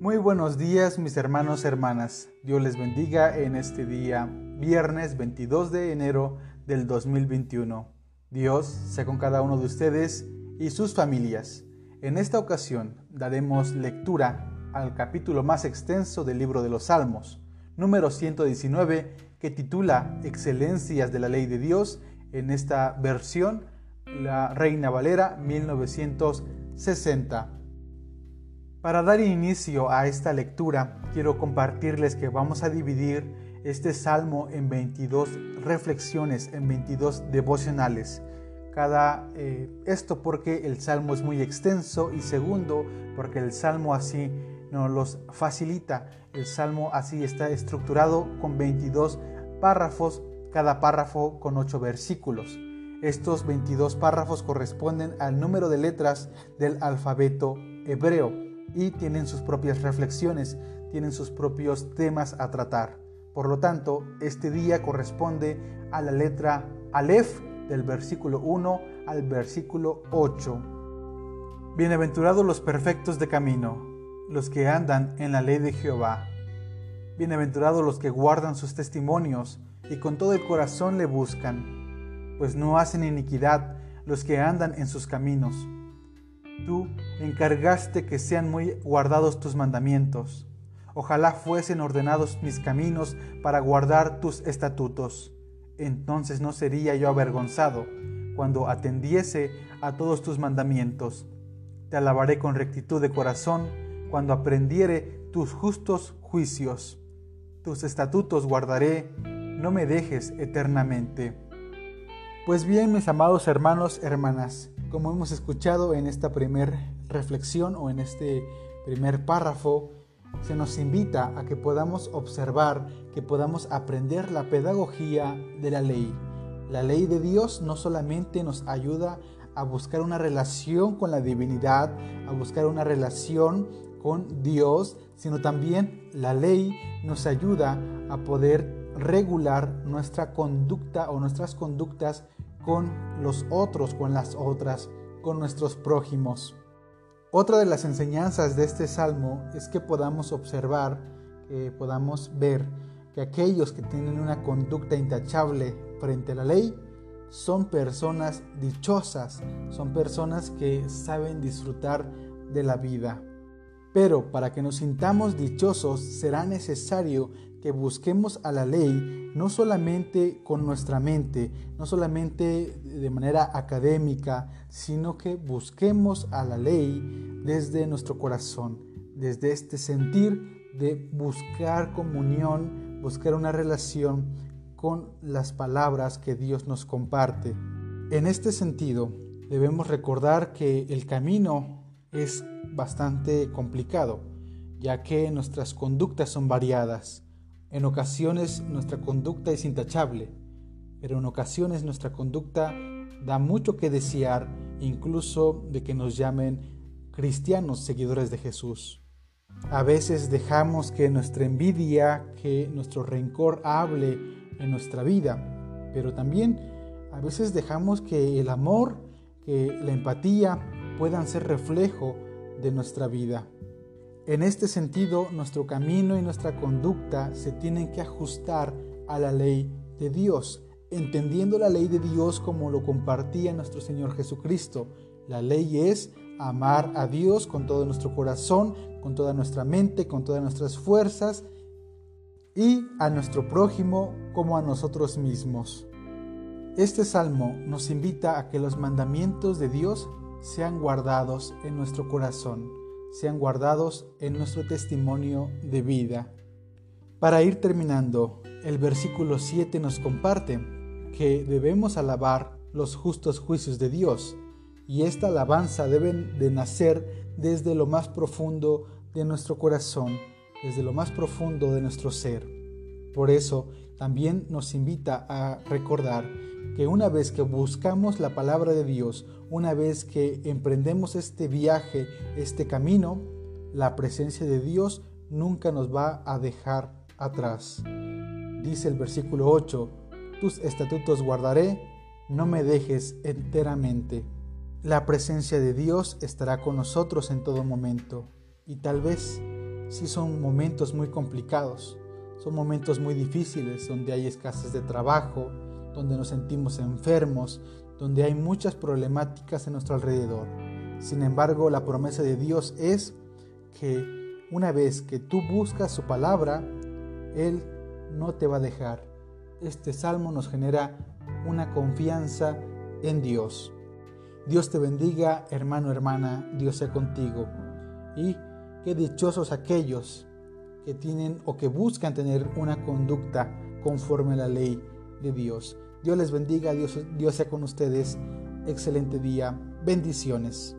Muy buenos días mis hermanos, hermanas. Dios les bendiga en este día, viernes 22 de enero del 2021. Dios sea con cada uno de ustedes y sus familias. En esta ocasión daremos lectura al capítulo más extenso del libro de los Salmos, número 119, que titula Excelencias de la Ley de Dios, en esta versión, la Reina Valera 1960. Para dar inicio a esta lectura, quiero compartirles que vamos a dividir este salmo en 22 reflexiones, en 22 devocionales. Cada eh, esto porque el salmo es muy extenso y segundo porque el salmo así nos los facilita. El salmo así está estructurado con 22 párrafos, cada párrafo con 8 versículos. Estos 22 párrafos corresponden al número de letras del alfabeto hebreo y tienen sus propias reflexiones, tienen sus propios temas a tratar. Por lo tanto, este día corresponde a la letra Aleph del versículo 1 al versículo 8. Bienaventurados los perfectos de camino, los que andan en la ley de Jehová. Bienaventurados los que guardan sus testimonios y con todo el corazón le buscan, pues no hacen iniquidad los que andan en sus caminos. Tú encargaste que sean muy guardados tus mandamientos. Ojalá fuesen ordenados mis caminos para guardar tus estatutos. Entonces no sería yo avergonzado cuando atendiese a todos tus mandamientos. Te alabaré con rectitud de corazón cuando aprendiere tus justos juicios. Tus estatutos guardaré, no me dejes eternamente. Pues bien, mis amados hermanos, hermanas, como hemos escuchado en esta primera reflexión o en este primer párrafo, se nos invita a que podamos observar, que podamos aprender la pedagogía de la ley. La ley de Dios no solamente nos ayuda a buscar una relación con la divinidad, a buscar una relación con Dios, sino también la ley nos ayuda a poder regular nuestra conducta o nuestras conductas con los otros, con las otras, con nuestros prójimos. Otra de las enseñanzas de este salmo es que podamos observar, que podamos ver que aquellos que tienen una conducta intachable frente a la ley son personas dichosas, son personas que saben disfrutar de la vida. Pero para que nos sintamos dichosos será necesario que busquemos a la ley no solamente con nuestra mente, no solamente de manera académica, sino que busquemos a la ley desde nuestro corazón, desde este sentir de buscar comunión, buscar una relación con las palabras que Dios nos comparte. En este sentido, debemos recordar que el camino es bastante complicado, ya que nuestras conductas son variadas. En ocasiones nuestra conducta es intachable, pero en ocasiones nuestra conducta da mucho que desear, incluso de que nos llamen cristianos seguidores de Jesús. A veces dejamos que nuestra envidia, que nuestro rencor hable en nuestra vida, pero también a veces dejamos que el amor, que la empatía puedan ser reflejo de nuestra vida. En este sentido, nuestro camino y nuestra conducta se tienen que ajustar a la ley de Dios, entendiendo la ley de Dios como lo compartía nuestro Señor Jesucristo. La ley es amar a Dios con todo nuestro corazón, con toda nuestra mente, con todas nuestras fuerzas y a nuestro prójimo como a nosotros mismos. Este salmo nos invita a que los mandamientos de Dios sean guardados en nuestro corazón sean guardados en nuestro testimonio de vida. Para ir terminando, el versículo 7 nos comparte que debemos alabar los justos juicios de Dios y esta alabanza debe de nacer desde lo más profundo de nuestro corazón, desde lo más profundo de nuestro ser. Por eso también nos invita a recordar que una vez que buscamos la palabra de Dios, una vez que emprendemos este viaje, este camino, la presencia de Dios nunca nos va a dejar atrás. Dice el versículo 8, tus estatutos guardaré, no me dejes enteramente. La presencia de Dios estará con nosotros en todo momento y tal vez sí son momentos muy complicados, son momentos muy difíciles donde hay escasez de trabajo, donde nos sentimos enfermos, donde hay muchas problemáticas en nuestro alrededor. Sin embargo, la promesa de Dios es que una vez que tú buscas su palabra, Él no te va a dejar. Este salmo nos genera una confianza en Dios. Dios te bendiga, hermano, hermana, Dios sea contigo. Y qué dichosos aquellos que tienen o que buscan tener una conducta conforme a la ley de Dios. Dios les bendiga, Dios, sea con ustedes. Excelente día. Bendiciones.